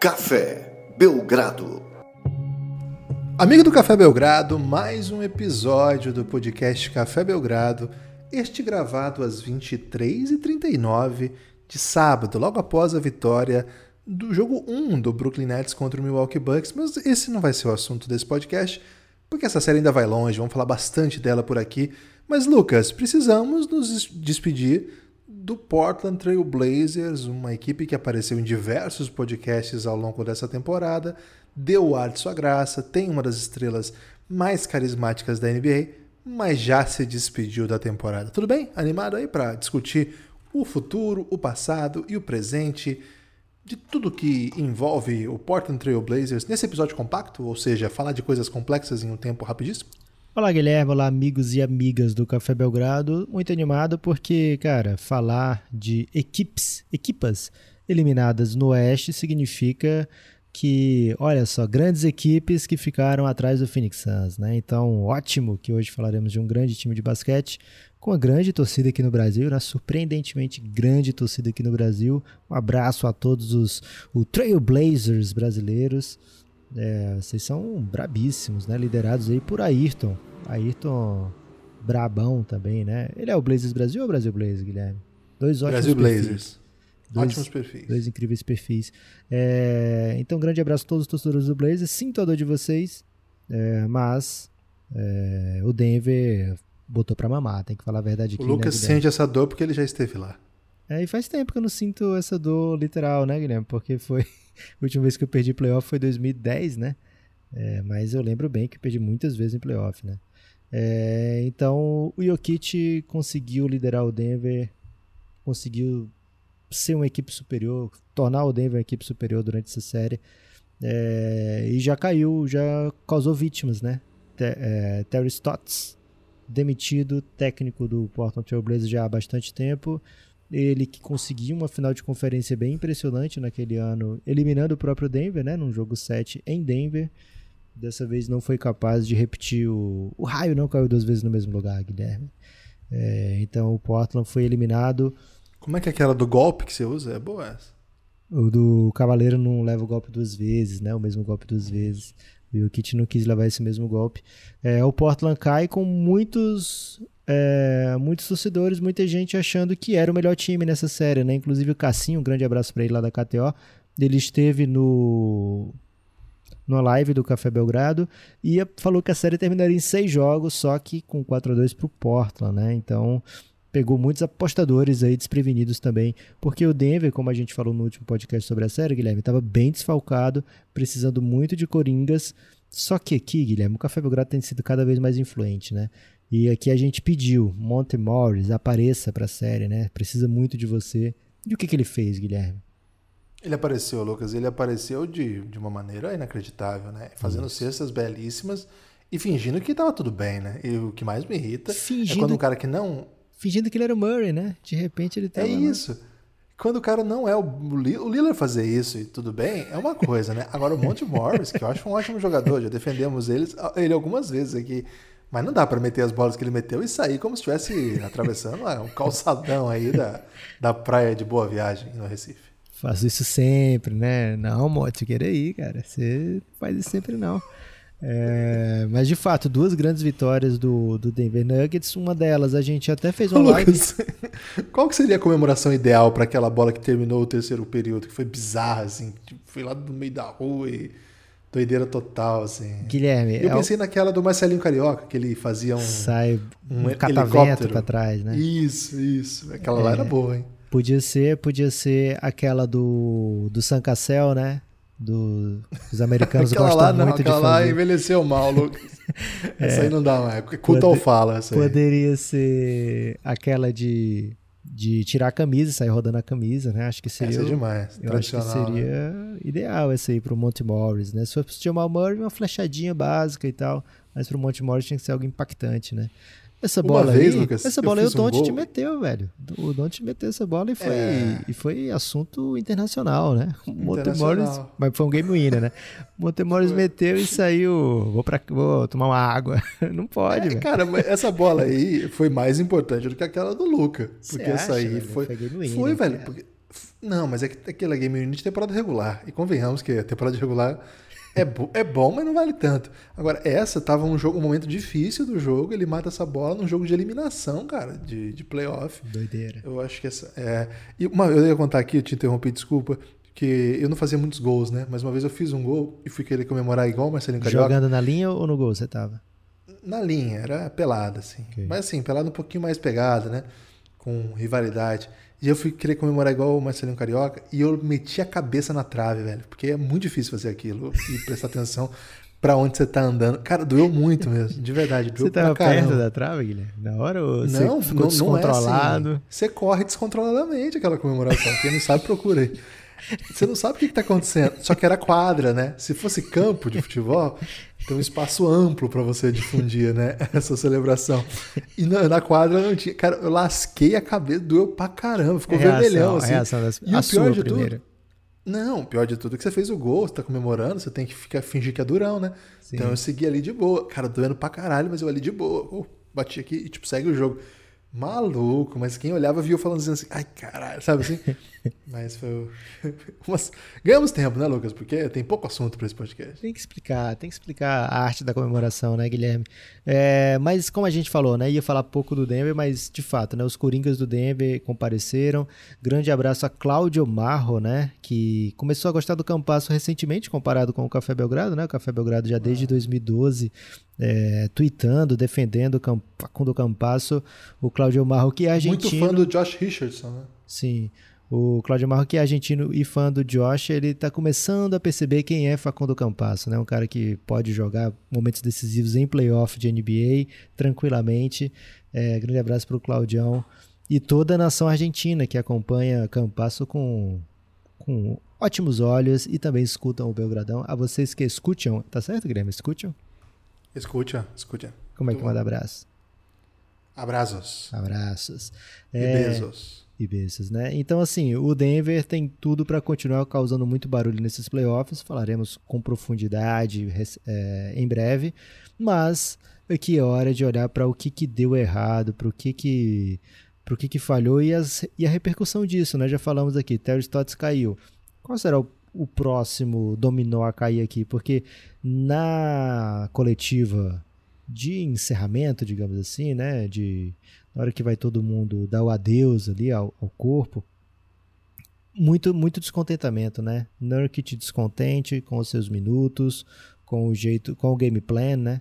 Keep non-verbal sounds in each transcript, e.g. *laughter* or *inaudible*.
Café Belgrado. Amigo do Café Belgrado, mais um episódio do podcast Café Belgrado, este gravado às 23h39 de sábado, logo após a vitória do jogo 1 do Brooklyn Nets contra o Milwaukee Bucks, mas esse não vai ser o assunto desse podcast, porque essa série ainda vai longe, vamos falar bastante dela por aqui. Mas Lucas, precisamos nos despedir do Portland Trail Blazers, uma equipe que apareceu em diversos podcasts ao longo dessa temporada, deu o ar de sua graça, tem uma das estrelas mais carismáticas da NBA, mas já se despediu da temporada. Tudo bem? Animado aí para discutir o futuro, o passado e o presente de tudo que envolve o Portland Trail Blazers nesse episódio compacto, ou seja, falar de coisas complexas em um tempo rapidíssimo? Olá, Guilherme. Olá, amigos e amigas do Café Belgrado. Muito animado porque, cara, falar de equipes, equipas eliminadas no Oeste significa que, olha só, grandes equipes que ficaram atrás do Phoenix Suns, né? Então, ótimo que hoje falaremos de um grande time de basquete com uma grande torcida aqui no Brasil, né? surpreendentemente grande torcida aqui no Brasil. Um abraço a todos os o Trailblazers brasileiros. É, vocês são brabíssimos, né? Liderados aí por Ayrton. Ayrton brabão também, né? Ele é o Blazers Brasil ou Brasil Blazers, Guilherme? Dois ótimos Brasil perfis. Blazers. Dois, ótimos perfis. Dois incríveis perfis. É, então, grande abraço a todos os torcedores do Blazers. Sinto a dor de vocês, é, mas é, o Denver botou pra mamar, tem que falar a verdade aqui. O Lucas né, sente essa dor porque ele já esteve lá. É, e faz tempo que eu não sinto essa dor literal, né, Guilherme? Porque foi. A *laughs* última vez que eu perdi playoff foi 2010, né? É, mas eu lembro bem que perdi muitas vezes em playoff, né? É, então o Jokic conseguiu liderar o Denver, conseguiu ser uma equipe superior, tornar o Denver uma equipe superior durante essa série. É, e já caiu, já causou vítimas, né? é, Terry Stotts, demitido, técnico do Portland Trail Blazers já há bastante tempo. Ele que conseguiu uma final de conferência bem impressionante naquele ano, eliminando o próprio Denver, né, num jogo 7 em Denver. Dessa vez não foi capaz de repetir o. O raio não caiu duas vezes no mesmo lugar, Guilherme. É, então o Portland foi eliminado. Como é que é aquela do golpe que você usa? É boa essa. O do Cavaleiro não leva o golpe duas vezes, né? O mesmo golpe duas vezes. E o Kit não quis levar esse mesmo golpe. É, o Portland cai com muitos é, muitos torcedores, muita gente achando que era o melhor time nessa série, né? Inclusive o Cassinho, um grande abraço para ele lá da KTO. Ele esteve no numa live do Café Belgrado e falou que a série terminaria em seis jogos, só que com 4 a 2 para o Portland, né? Então pegou muitos apostadores aí desprevenidos também, porque o Denver, como a gente falou no último podcast sobre a série, Guilherme, estava bem desfalcado, precisando muito de coringas. Só que aqui, Guilherme, o Café Belgrado tem sido cada vez mais influente, né? E aqui a gente pediu, Monte Morris, apareça para a série, né? Precisa muito de você. E o que, que ele fez, Guilherme? Ele apareceu, Lucas, ele apareceu de, de uma maneira inacreditável, né? Fazendo Isso. cestas belíssimas e fingindo que estava tudo bem, né? E o que mais me irrita fingindo... é quando um cara que não fingindo que ele era o Murray, né? De repente ele tá. É isso. Quando o cara não é o, o Lillard fazer isso e tudo bem, é uma coisa, né? Agora o Monte Morris, que eu acho um ótimo jogador, já defendemos ele, ele algumas vezes aqui. Mas não dá para meter as bolas que ele meteu e sair como se estivesse atravessando um calçadão aí da, da praia de Boa Viagem no Recife. Faço isso sempre, né? Não, Monte, querer aí, cara. Você faz isso sempre não. É, mas de fato, duas grandes vitórias do, do Denver Nuggets. Uma delas a gente até fez uma live. *laughs* qual que seria a comemoração ideal para aquela bola que terminou o terceiro período, que foi bizarra, assim? Tipo, foi lá no meio da rua e doideira total, assim. Guilherme. Eu é pensei o... naquela do Marcelinho Carioca, que ele fazia um. Sai um, um catavento para trás, né? Isso, isso. Aquela é, lá era boa, hein? Podia ser, podia ser aquela do, do San Cassel, né? do, dos americanos *laughs* gostam lá, não, muito de fazer. lá envelheceu mal, *laughs* Lucas. Essa é, aí não dá mais. Culto ao fala. Essa poderia ser aquela de, de tirar a camisa, sair rodando a camisa, né? Acho que seria. Essa é demais. Eu acho que seria né? ideal essa aí pro Monte Morris, né? Se fosse o Jamal Murray, uma flechadinha básica e tal. Mas pro Monte Morris tinha que ser algo impactante, né? Essa bola vez, aí, Lucas, essa bola aí o Don't um meteu, velho. O Don't meteu essa bola e foi, é. e foi assunto internacional, né? Montemores, mas foi um game winner, né? O Montemores meteu e saiu, vou, pra, vou tomar uma água. *laughs* Não pode, é. Cara, essa bola aí foi mais importante do que aquela do Luca. Porque essa aí velho? foi, foi, foi velho. Porque Não, mas é que aquela Game Unity é temporada regular. E convenhamos que a temporada regular é, bo é bom, mas não vale tanto. Agora, essa tava um, jogo, um momento difícil do jogo. Ele mata essa bola num jogo de eliminação, cara, de, de playoff. Doideira. Eu acho que essa. É... E uma, eu ia contar aqui, eu te interrompi, desculpa. Que eu não fazia muitos gols, né? Mas uma vez eu fiz um gol e fui querer comemorar igual o Marcelinho Carioca. Jogando na linha ou no gol você tava? Na linha, era pelada, assim. Okay. Mas assim, pelada um pouquinho mais pegada, né? Com rivalidade. E eu fui querer comemorar igual o Marcelinho Carioca e eu meti a cabeça na trave, velho. Porque é muito difícil fazer aquilo e prestar atenção para onde você tá andando. Cara, doeu muito mesmo, de verdade. Doeu você tava perto da trave, Guilherme? Na hora ou você não, ficou não, descontrolado? Não é assim. Você corre descontroladamente aquela comemoração. Quem não sabe, procura aí. Você não sabe o que, está acontecendo. Só que era quadra, né? Se fosse campo de futebol, tem um espaço amplo para você difundir, né? *laughs* Essa celebração. E na, na, quadra não tinha. Cara, eu lasquei a cabeça, doeu pra caramba, ficou reação, vermelhão assim. reação das... E a o pior de primeira. tudo. Não, pior de tudo é que você fez o gol, você tá comemorando, você tem que ficar, fingir que é durão, né? Sim. Então eu segui ali de boa. Cara, doendo pra caralho, mas eu ali de boa. Uh, bati aqui e, tipo, segue o jogo. Maluco, mas quem olhava viu falando assim, ai caralho, sabe assim? *laughs* mas foi. Umas... *laughs* Ganhamos tempo, né, Lucas? Porque tem pouco assunto para esse podcast. Tem que explicar, tem que explicar a arte da comemoração, né, Guilherme? É, mas como a gente falou, né? Ia falar pouco do Denver, mas de fato, né? Os Coringas do Denver compareceram. Grande abraço a Cláudio Marro, né? Que começou a gostar do Campasso recentemente, comparado com o Café Belgrado, né? O Café Belgrado já desde 2012 é, tweetando, defendendo o Facundo Campasso, o Claudio Marro, que é argentino. Muito fã do Josh Richardson, né? Sim. O Claudio Marro, que é argentino e fã do Josh, ele está começando a perceber quem é Facundo Campasso, né? Um cara que pode jogar momentos decisivos em playoff de NBA tranquilamente. É, grande abraço para o Claudião e toda a nação argentina que acompanha Campasso com, com ótimos olhos e também escutam o Belgradão. A vocês que escutam, tá certo, Guilherme? Escutam? Escuta, escuta. Como é que manda abraço? Abraços. Abraços. E é... beijos. E beijos, né? Então, assim, o Denver tem tudo para continuar causando muito barulho nesses playoffs. Falaremos com profundidade é, em breve. Mas aqui é hora de olhar para o que, que deu errado, para o que que, pro que, que falhou e, as, e a repercussão disso, né? Já falamos aqui, Terry Stotts caiu. Qual será o o próximo dominó a cair aqui, porque na coletiva de encerramento, digamos assim, né, de na hora que vai todo mundo dar o adeus ali ao, ao corpo, muito muito descontentamento, né? Nurkic descontente com os seus minutos, com o jeito, com o game plan, né?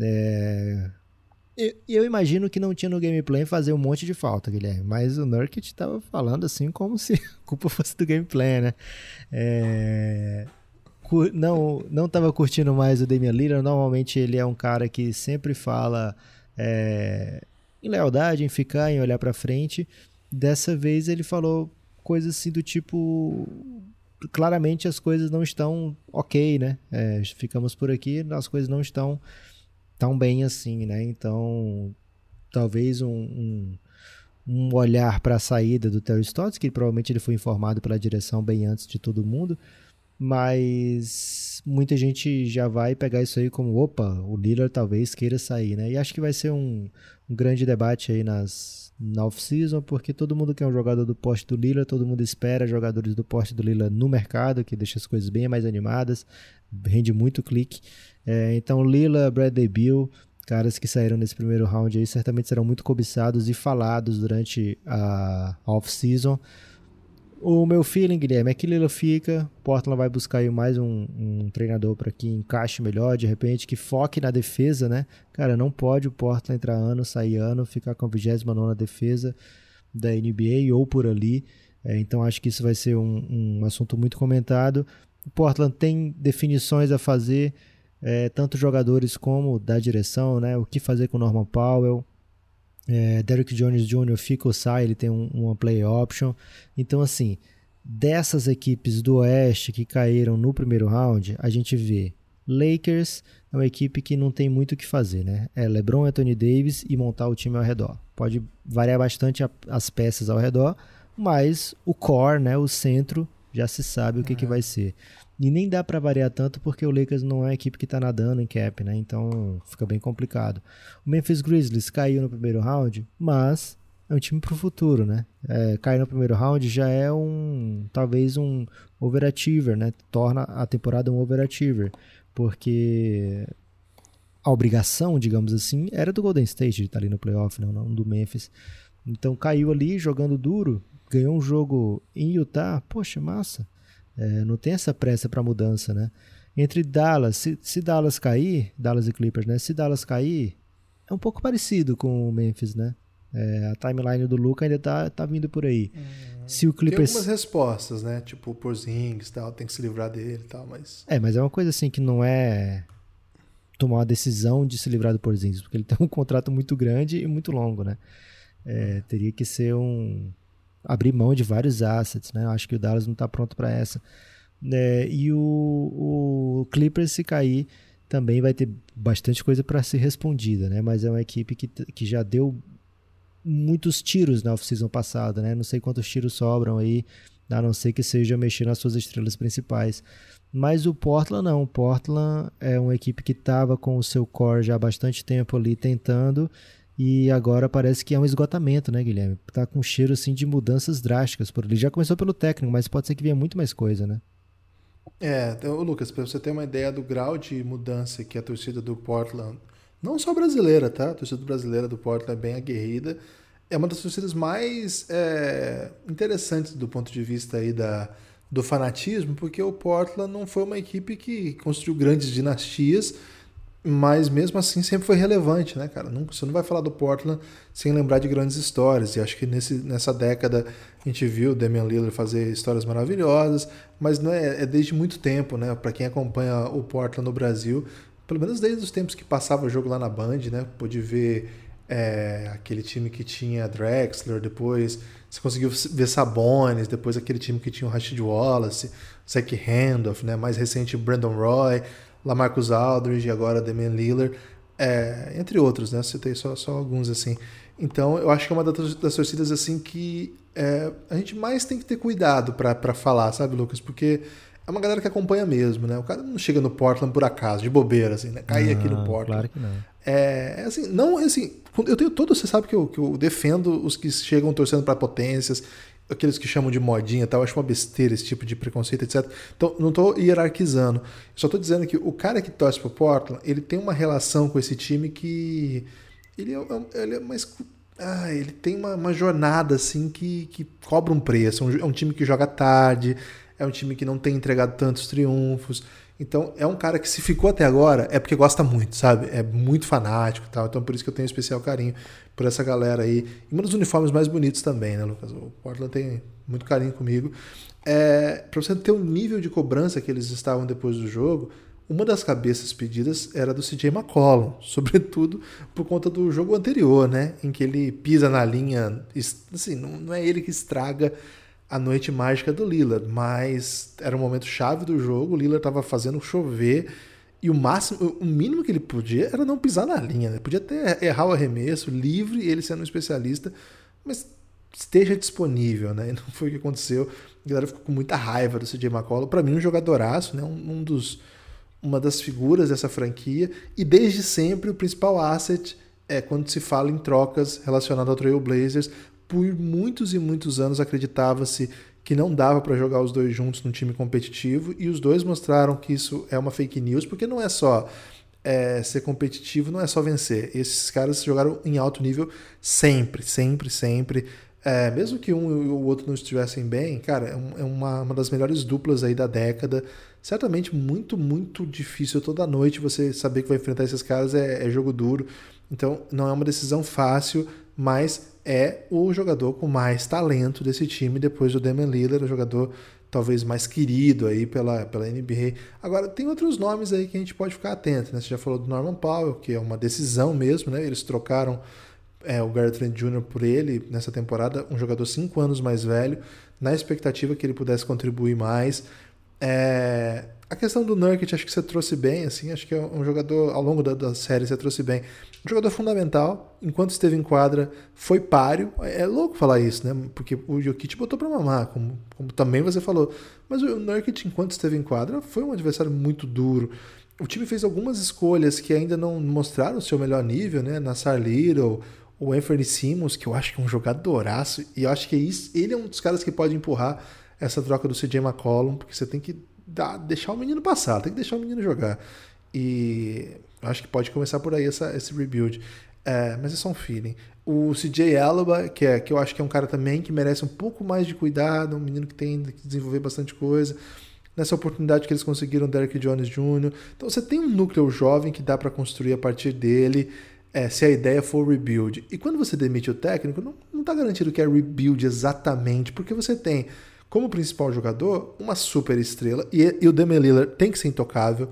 É, eu, eu, imagino que não tinha no gameplay fazer um monte de falta, Guilherme. Mas o Nurkic estava falando assim como se *laughs* a culpa fosse do gameplay, né? É, não não estava curtindo mais o Damian Lillard. Normalmente ele é um cara que sempre fala é, em lealdade, em ficar, em olhar para frente. Dessa vez ele falou coisas assim do tipo claramente as coisas não estão ok, né? É, ficamos por aqui, as coisas não estão tão bem assim, né? Então, talvez um, um, um olhar para a saída do Terry Stotts, que provavelmente ele foi informado pela direção bem antes de todo mundo, mas muita gente já vai pegar isso aí como, opa, o Lillard talvez queira sair, né? E acho que vai ser um, um grande debate aí nas na off-season, porque todo mundo quer um jogador do poste do Lillard, todo mundo espera jogadores do poste do Lillard no mercado, que deixa as coisas bem mais animadas, rende muito clique. É, então, Lila, Bradley Bill, caras que saíram nesse primeiro round aí, certamente serão muito cobiçados e falados durante a off-season. O meu feeling, Guilherme, é que Lila fica, Portland vai buscar aí mais um, um treinador para que encaixe melhor, de repente, que foque na defesa, né? Cara, não pode o Portland entrar ano, sair ano, ficar com a 29 defesa da NBA ou por ali. É, então acho que isso vai ser um, um assunto muito comentado. O Portland tem definições a fazer, é, tanto jogadores como da direção, né? O que fazer com Norman Powell. É, Derrick Jones Jr. fica ou sai, ele tem um, uma play option. Então, assim, dessas equipes do Oeste que caíram no primeiro round, a gente vê Lakers é uma equipe que não tem muito o que fazer, né? É LeBron, Anthony Davis e montar o time ao redor. Pode variar bastante a, as peças ao redor, mas o core, né, o centro, já se sabe o que, que vai ser. E nem dá para variar tanto porque o Lakers não é a equipe que está nadando em cap, né? Então fica bem complicado. O Memphis Grizzlies caiu no primeiro round, mas é um time pro futuro, né? É, cair no primeiro round já é um talvez um overachiever, né? Torna a temporada um overachiever, porque a obrigação, digamos assim, era do Golden State de estar ali no playoff, não, não do Memphis. Então caiu ali jogando duro, ganhou um jogo em Utah, poxa, massa. É, não tem essa pressa para mudança, né? Entre Dallas, se, se Dallas cair, Dallas e Clippers, né? Se Dallas cair, é um pouco parecido com o Memphis, né? É, a timeline do Luca ainda tá, tá vindo por aí. Hum, Se o Clippers... Tem algumas respostas, né? Tipo, o Porzingis tal, tem que se livrar dele e tal, mas... É, mas é uma coisa assim que não é tomar uma decisão de se livrar do Porzingis, porque ele tem um *laughs* contrato muito grande e muito longo, né? É, teria que ser um... abrir mão de vários assets, né? Eu acho que o Dallas não tá pronto para essa. É, e o, o Clippers se cair também vai ter bastante coisa para ser respondida, né? Mas é uma equipe que, que já deu muitos tiros na off-season passada, né? Não sei quantos tiros sobram aí, a não ser que seja mexer nas suas estrelas principais. Mas o Portland não. O Portland é uma equipe que estava com o seu core já há bastante tempo ali tentando e agora parece que é um esgotamento, né, Guilherme? Tá com cheiro assim de mudanças drásticas por ali. Já começou pelo técnico, mas pode ser que venha muito mais coisa, né? É, então, Lucas, para você ter uma ideia do grau de mudança que a torcida do Portland não só brasileira, tá? A torcida brasileira do Portland é bem aguerrida. É uma das torcidas mais é, interessantes do ponto de vista aí da, do fanatismo, porque o Portland não foi uma equipe que construiu grandes dinastias, mas mesmo assim sempre foi relevante, né, cara? Não, você não vai falar do Portland sem lembrar de grandes histórias. E acho que nesse, nessa década a gente viu o Damian Lillard fazer histórias maravilhosas, mas não é, é desde muito tempo, né? Para quem acompanha o Portland no Brasil, pelo menos desde os tempos que passava o jogo lá na Band, né? Pôde ver é, aquele time que tinha Drexler, depois você conseguiu ver Sabonis, depois aquele time que tinha o Rashid Wallace, Zach Randolph, né? Mais recente Brandon Roy, Lamarcus Aldridge agora Damian Lillard, é, entre outros, né? Citei só, só alguns assim. Então eu acho que é uma das, das torcidas assim que é, a gente mais tem que ter cuidado para falar, sabe, Lucas? Porque é uma galera que acompanha mesmo, né? O cara não chega no Portland por acaso, de bobeira, assim, né? Cair aqui no Portland. Claro que não. É, é assim, não, assim, eu tenho todo, você sabe que eu, que eu defendo os que chegam torcendo para potências, aqueles que chamam de modinha tal, eu acho uma besteira esse tipo de preconceito, etc. Então, não estou hierarquizando. Só estou dizendo que o cara que torce pro Portland, ele tem uma relação com esse time que. Ele é, é ele é mais. Ah, ele tem uma, uma jornada assim que, que cobra um preço. É um, é um time que joga tarde, é um time que não tem entregado tantos triunfos. Então, é um cara que se ficou até agora é porque gosta muito, sabe? É muito fanático e tal. Então, por isso que eu tenho um especial carinho por essa galera aí. E um dos uniformes mais bonitos também, né, Lucas? O Portland tem muito carinho comigo. É, para você ter o um nível de cobrança que eles estavam depois do jogo, uma das cabeças pedidas era do CJ McCollum, *laughs* sobretudo por conta do jogo anterior, né? Em que ele pisa na linha. Assim, não, não é ele que estraga a noite mágica do Lillard, mas era um momento chave do jogo, o Lillard estava fazendo chover e o máximo, o mínimo que ele podia era não pisar na linha, né? Podia até errar o arremesso, livre, ele sendo um especialista, mas esteja disponível, né? *laughs* E não foi o que aconteceu. A galera ficou com muita raiva do CJ McCollum. Para mim, um jogadoraço, né? Um, um, dos, uma das figuras dessa franquia. E desde sempre, o principal asset é quando se fala em trocas relacionadas ao Trail Blazers por muitos e muitos anos acreditava-se que não dava para jogar os dois juntos num time competitivo e os dois mostraram que isso é uma fake news, porque não é só é, ser competitivo, não é só vencer. Esses caras jogaram em alto nível sempre, sempre, sempre. É, mesmo que um e o outro não estivessem bem, cara, é, é uma, uma das melhores duplas aí da década. Certamente muito, muito difícil toda noite você saber que vai enfrentar esses caras é, é jogo duro. Então não é uma decisão fácil, mas é o jogador com mais talento desse time depois do Damian Lillard, o jogador talvez mais querido aí pela, pela NBA. Agora, tem outros nomes aí que a gente pode ficar atento, né? Você já falou do Norman Powell, que é uma decisão mesmo, né? Eles trocaram é, o Garrett Trent Jr. por ele nessa temporada, um jogador cinco anos mais velho, na expectativa que ele pudesse contribuir mais. É, a questão do Nurkic, acho que você trouxe bem, assim, acho que é um jogador, ao longo da, da série, você trouxe bem. Um jogador fundamental, enquanto esteve em quadra, foi páreo. É, é louco falar isso, né? Porque o Jokic botou pra mamar, como, como também você falou. Mas o Nurkic, enquanto esteve em quadra, foi um adversário muito duro. O time fez algumas escolhas que ainda não mostraram o seu melhor nível, né? Nassar Little, o Anthony Simmons, que eu acho que é um jogadoraço, e eu acho que é ele é um dos caras que pode empurrar essa troca do CJ McCollum, porque você tem que dar, deixar o menino passar, tem que deixar o menino jogar. E acho que pode começar por aí essa, esse rebuild. É, mas é só um feeling. O CJ Alaba, que, é, que eu acho que é um cara também que merece um pouco mais de cuidado, um menino que tem que desenvolver bastante coisa. Nessa oportunidade que eles conseguiram Derek Jones Jr. Então você tem um núcleo jovem que dá para construir a partir dele, é, se a ideia for rebuild. E quando você demite o técnico, não está garantido que é rebuild exatamente, porque você tem como principal jogador uma super estrela e, e o Damian Lillard tem que ser intocável.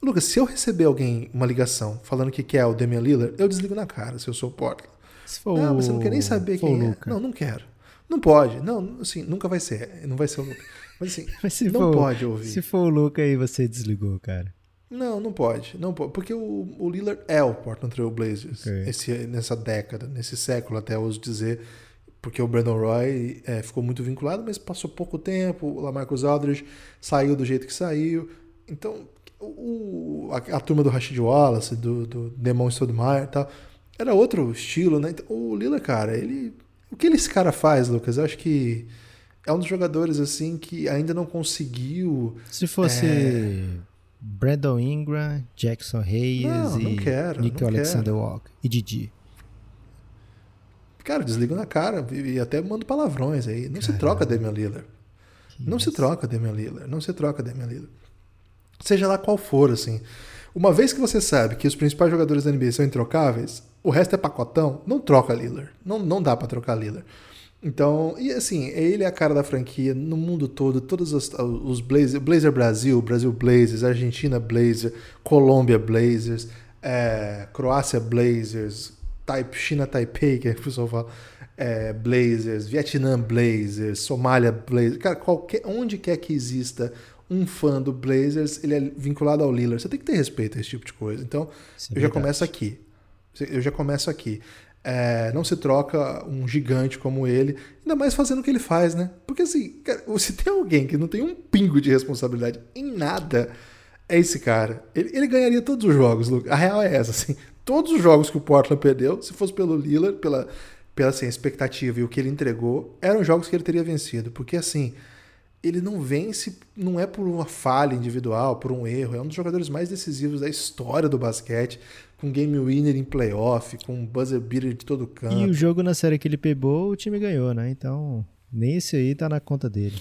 Lucas, se eu receber alguém, uma ligação, falando que quer o Damian Lillard, eu desligo na cara se eu sou o Portland. Se for não, você não quer nem saber quem é. Luca. Não, não quero. Não pode. Não, assim, nunca vai ser. Não vai ser o Luca. Mas assim, *laughs* Mas não for, pode ouvir. Se for o Luca aí, você desligou, cara. Não, não pode. Não pode. Porque o, o Lillard é o Portland Trail Blazers. Okay. Esse, nessa década, nesse século, até ouso dizer. Porque o Brandon Roy é, ficou muito vinculado, mas passou pouco tempo. O Lamarcus Aldridge saiu do jeito que saiu. Então, o, a, a, turma do Rashid Wallace, do, do Demon Stoudemire e tal, era outro estilo, né? Então, o Lila, cara, ele. O que esse cara faz, Lucas? Eu acho que é um dos jogadores assim que ainda não conseguiu. Se fosse é... Brandon Ingram, Jackson Hayes não, não e quero, Nick Alexander Walker e Didi. Cara, desligo na cara e até mando palavrões aí. Não Caramba. se troca Damian Lillard. Não se troca Damian Lillard. Não se troca Damian Lillard seja lá qual for, assim. Uma vez que você sabe que os principais jogadores da NBA são introcáveis, o resto é pacotão, não troca Lillard. Não, não dá para trocar Lillard. Então, e assim, ele é a cara da franquia no mundo todo, todos os, os Blazer, Blazer Brasil, Brasil Blazers, Argentina Blazers, Colômbia Blazers, é, Croácia Blazers, Type, China Taipei, que a pessoa fala, é, Blazers, Vietnã Blazers, Somália Blazers, cara, qualquer, onde quer que exista um fã do Blazers, ele é vinculado ao Lillard. Você tem que ter respeito a esse tipo de coisa. Então, Sim, eu já começo aqui. Eu já começo aqui. É, não se troca um gigante como ele, ainda mais fazendo o que ele faz, né? Porque assim, cara, *laughs* se tem alguém que não tem um pingo de responsabilidade em nada, é esse cara. Ele, ele ganharia todos os jogos, Luke. A real é essa, assim. Todos os jogos que o Portland perdeu, se fosse pelo Lillard, pela, pela assim, expectativa e o que ele entregou, eram jogos que ele teria vencido. Porque assim, ele não vence, não é por uma falha individual, por um erro, é um dos jogadores mais decisivos da história do basquete, com game winner em playoff, com buzzer beater de todo canto. E o jogo na série que ele pegou, o time ganhou, né? Então, nem esse aí tá na conta dele.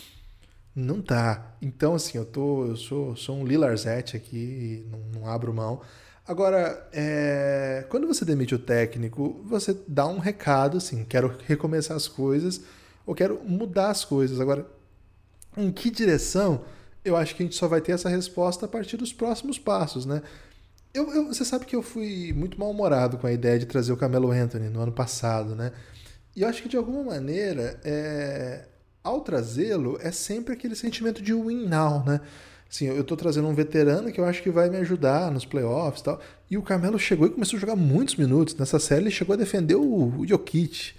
Não tá. Então, assim, eu tô, eu sou, sou um Lilarzete aqui, não, não abro mão. Agora, é, quando você demite o técnico, você dá um recado, assim, quero recomeçar as coisas, ou quero mudar as coisas. Agora, em que direção, eu acho que a gente só vai ter essa resposta a partir dos próximos passos, né? Eu, eu, você sabe que eu fui muito mal-humorado com a ideia de trazer o Camelo Anthony no ano passado, né? E eu acho que de alguma maneira, é... ao trazê-lo, é sempre aquele sentimento de win now, né? Assim, eu estou trazendo um veterano que eu acho que vai me ajudar nos playoffs e tal. E o Camelo chegou e começou a jogar muitos minutos. Nessa série ele chegou a defender o, o Jokic.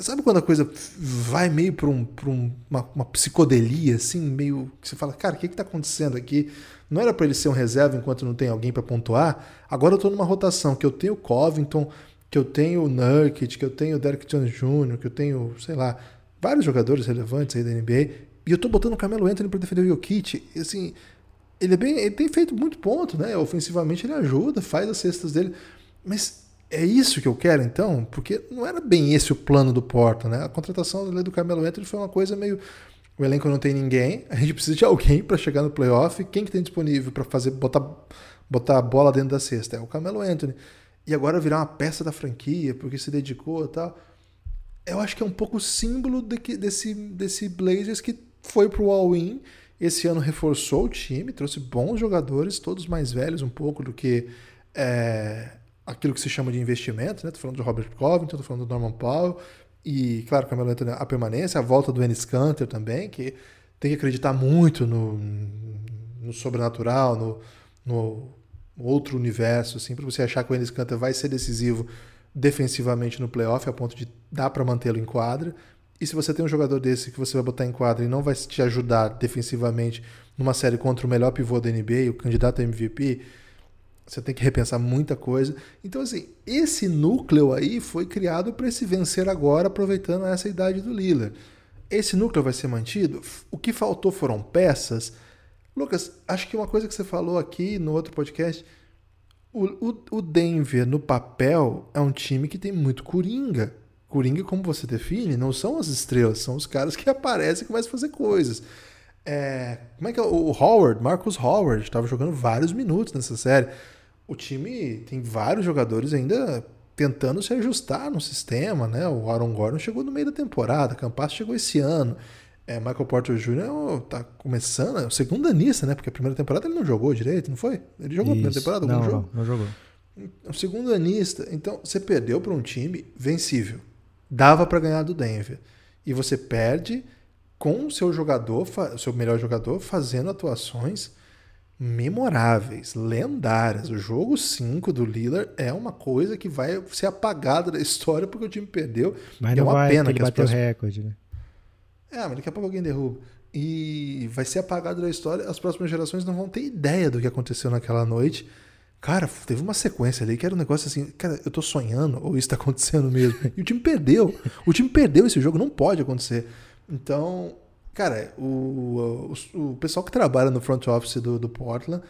Sabe quando a coisa vai meio para um, um, uma, uma, psicodelia, assim, meio. que você fala, cara, o que está acontecendo aqui? Não era para ele ser um reserva enquanto não tem alguém para pontuar. Agora eu estou numa rotação que eu tenho Covington, que eu tenho Nurkic, que eu tenho Derek Jones Jr., que eu tenho, sei lá, vários jogadores relevantes aí da NBA. E eu estou botando o Camelo Anthony para defender o Jokic. E, assim, ele, é bem, ele tem feito muito ponto, né? Ofensivamente ele ajuda, faz as cestas dele. Mas é isso que eu quero então? Porque não era bem esse o plano do Porto, né? A contratação do Carmelo Anthony foi uma coisa meio o elenco não tem ninguém, a gente precisa de alguém para chegar no playoff. Quem que tem disponível para fazer botar botar a bola dentro da cesta? É o Carmelo Anthony. E agora virar uma peça da franquia porque se dedicou e tal. Eu acho que é um pouco símbolo de que, desse desse Blazers que foi pro all-in. Esse ano reforçou o time, trouxe bons jogadores, todos mais velhos um pouco do que é, aquilo que se chama de investimento, né? Tô falando do Robert Covington, tô falando do Norman Powell e, claro, Camelo Anthony, a permanência, a volta do Ennis Canter também, que tem que acreditar muito no, no sobrenatural, no, no outro universo, assim, para você achar que o Ennis Canter vai ser decisivo defensivamente no playoff, a ponto de dar para mantê-lo em quadra. E se você tem um jogador desse que você vai botar em quadra e não vai te ajudar defensivamente numa série contra o melhor pivô da NBA, o candidato a MVP, você tem que repensar muita coisa. Então, assim, esse núcleo aí foi criado para se vencer agora, aproveitando essa idade do Lillard. Esse núcleo vai ser mantido? O que faltou foram peças. Lucas, acho que uma coisa que você falou aqui no outro podcast, o, o, o Denver no papel é um time que tem muito coringa. Coringa, como você define, não são as estrelas, são os caras que *laughs* aparecem e começam a fazer coisas. É, como é que é? O Howard, Marcus Howard, estava jogando vários minutos nessa série. O time tem vários jogadores ainda tentando se ajustar no sistema, né? O Aaron Gordon chegou no meio da temporada, Campas chegou esse ano. É, Michael Porter Jr. tá começando, é o segundo anista, né? Porque a primeira temporada ele não jogou direito, não foi? Ele jogou Isso. a primeira temporada? Não, jogo? não, não jogou. O segundo anista. Então, você perdeu para um time vencível. Dava para ganhar do Denver. E você perde com o seu jogador, o seu melhor jogador, fazendo atuações memoráveis, lendárias. O jogo 5 do Lillard é uma coisa que vai ser apagada da história porque o time perdeu. Mas é uma vai, pena que ele bateu próximas... recorde, né? É, mas daqui a pouco alguém derruba. E vai ser apagado da história. As próximas gerações não vão ter ideia do que aconteceu naquela noite. Cara, teve uma sequência ali que era um negócio assim, cara, eu tô sonhando ou isso tá acontecendo mesmo. E o time perdeu. O time perdeu esse jogo, não pode acontecer. Então, Cara, o, o, o pessoal que trabalha no front office do, do Portland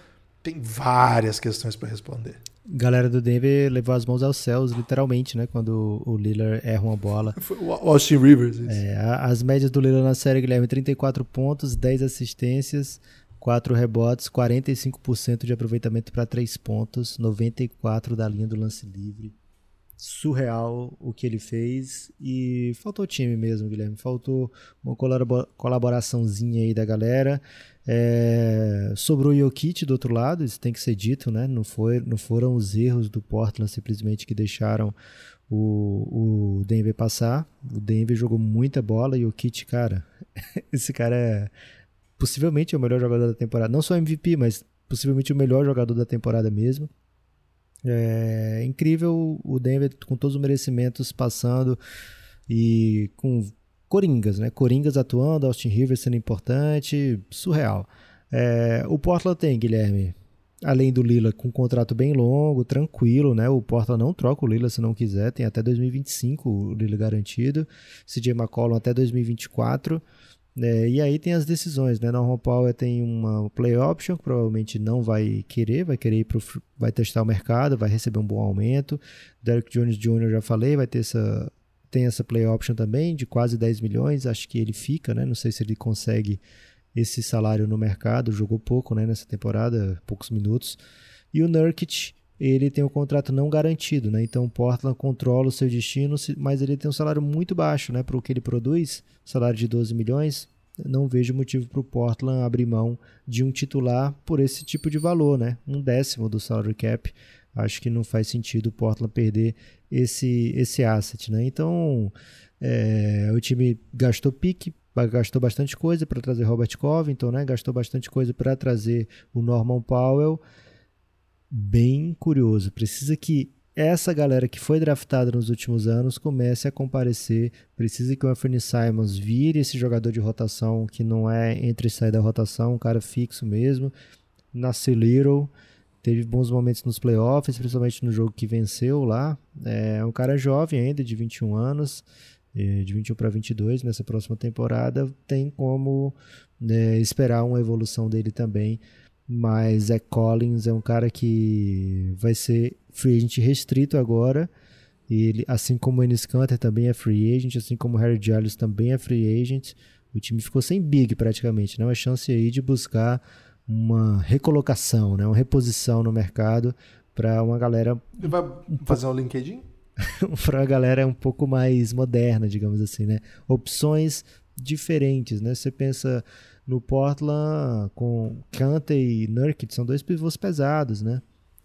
tem várias questões para responder. Galera do Denver levou as mãos aos céus, literalmente, né? Quando o Lillard erra uma bola. *laughs* Foi o Austin Rivers. Isso. É, as médias do Lillard na série, Guilherme, 34 pontos, 10 assistências, 4 rebotes, 45% de aproveitamento para 3 pontos, 94 da linha do lance livre surreal o que ele fez e faltou time mesmo, Guilherme. Faltou uma colaboraçãozinha aí da galera. É, sobrou o Jokic do outro lado, isso tem que ser dito, né? Não, foi, não foram os erros do Portland simplesmente que deixaram o, o Denver passar. O Denver jogou muita bola e o Jokic, cara, *laughs* esse cara é possivelmente o melhor jogador da temporada. Não só MVP, mas possivelmente o melhor jogador da temporada mesmo. É incrível o Denver com todos os merecimentos passando e com Coringas, né? Coringas atuando, Austin Rivers sendo importante, surreal. É, o Portland tem, Guilherme, além do Lila com um contrato bem longo, tranquilo, né? O Portland não troca o Lila se não quiser, tem até 2025 o Lila garantido. CJ McCollum até 2024. É, e aí tem as decisões, né? Norman Powell tem uma play option que provavelmente não vai querer, vai querer ir pro, vai testar o mercado, vai receber um bom aumento. Derek Jones Jr. já falei, vai ter essa tem essa play option também de quase 10 milhões, acho que ele fica, né? Não sei se ele consegue esse salário no mercado, jogou pouco, né, nessa temporada, poucos minutos. E o Nurkic, ele tem um contrato não garantido, né? Então o Portland controla o seu destino, mas ele tem um salário muito baixo, né, para o que ele produz, salário de 12 milhões. Não vejo motivo para o Portland abrir mão de um titular por esse tipo de valor, né? Um décimo do salary cap. Acho que não faz sentido o Portland perder esse, esse asset, né? Então, é, o time gastou pique, gastou bastante coisa para trazer Robert Covington, né? Gastou bastante coisa para trazer o Norman Powell bem curioso. Precisa que essa galera que foi draftada nos últimos anos comece a comparecer. Precisa que o Anthony Simons vire esse jogador de rotação que não é entre e sair da rotação, um cara fixo mesmo. Nasce Little, teve bons momentos nos playoffs, principalmente no jogo que venceu lá. É um cara jovem ainda, de 21 anos, é, de 21 para 22 nessa próxima temporada. Tem como né, esperar uma evolução dele também mas Zach Collins é um cara que vai ser free agent restrito agora. Ele, assim como o Enes Kanter também é free agent, assim como o Harry Giles também é free agent. O time ficou sem big praticamente, né? Uma chance aí de buscar uma recolocação, né? Uma reposição no mercado para uma galera. Ele vai fazer um LinkedIn? *laughs* para uma galera um pouco mais moderna, digamos assim, né? Opções diferentes, né? Você pensa no Portland com Kante e Nurkic, são dois pivôs pesados, né?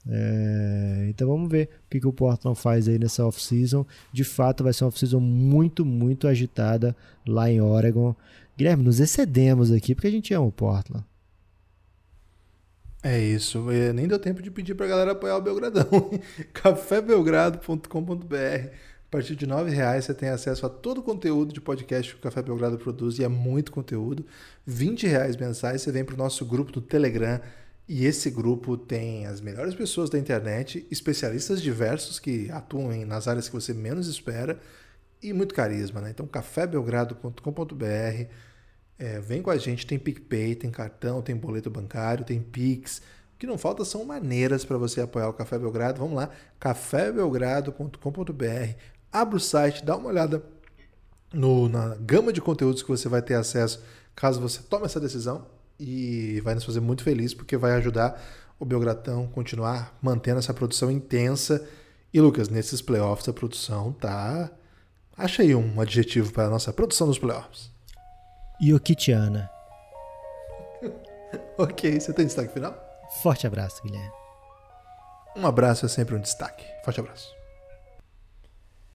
É, então vamos ver o que, que o Portland faz aí nessa off-season. De fato, vai ser uma off-season muito, muito agitada lá em Oregon. Guilherme, nos excedemos aqui porque a gente ama o Portland. É isso, nem deu tempo de pedir pra galera apoiar o Belgradão. *laughs* cafébelgrado.com.br a partir de R$ reais você tem acesso a todo o conteúdo de podcast que o Café Belgrado produz e é muito conteúdo. R$ reais mensais você vem para o nosso grupo do Telegram, E esse grupo tem as melhores pessoas da internet, especialistas diversos que atuam nas áreas que você menos espera e muito carisma, né? Então, cafébelgrado.com.br, é, vem com a gente, tem PicPay, tem cartão, tem boleto bancário, tem Pix. O que não falta são maneiras para você apoiar o Café Belgrado. Vamos lá, cafébelgrado.com.br. Abra o site, dá uma olhada no, na gama de conteúdos que você vai ter acesso caso você tome essa decisão e vai nos fazer muito feliz porque vai ajudar o Belgratão continuar mantendo essa produção intensa. E Lucas, nesses playoffs a produção tá. Acha aí um adjetivo para a nossa produção dos playoffs. Yokitiana. *laughs* ok, você tem destaque final? Forte abraço, Guilherme. Um abraço é sempre um destaque. Forte abraço.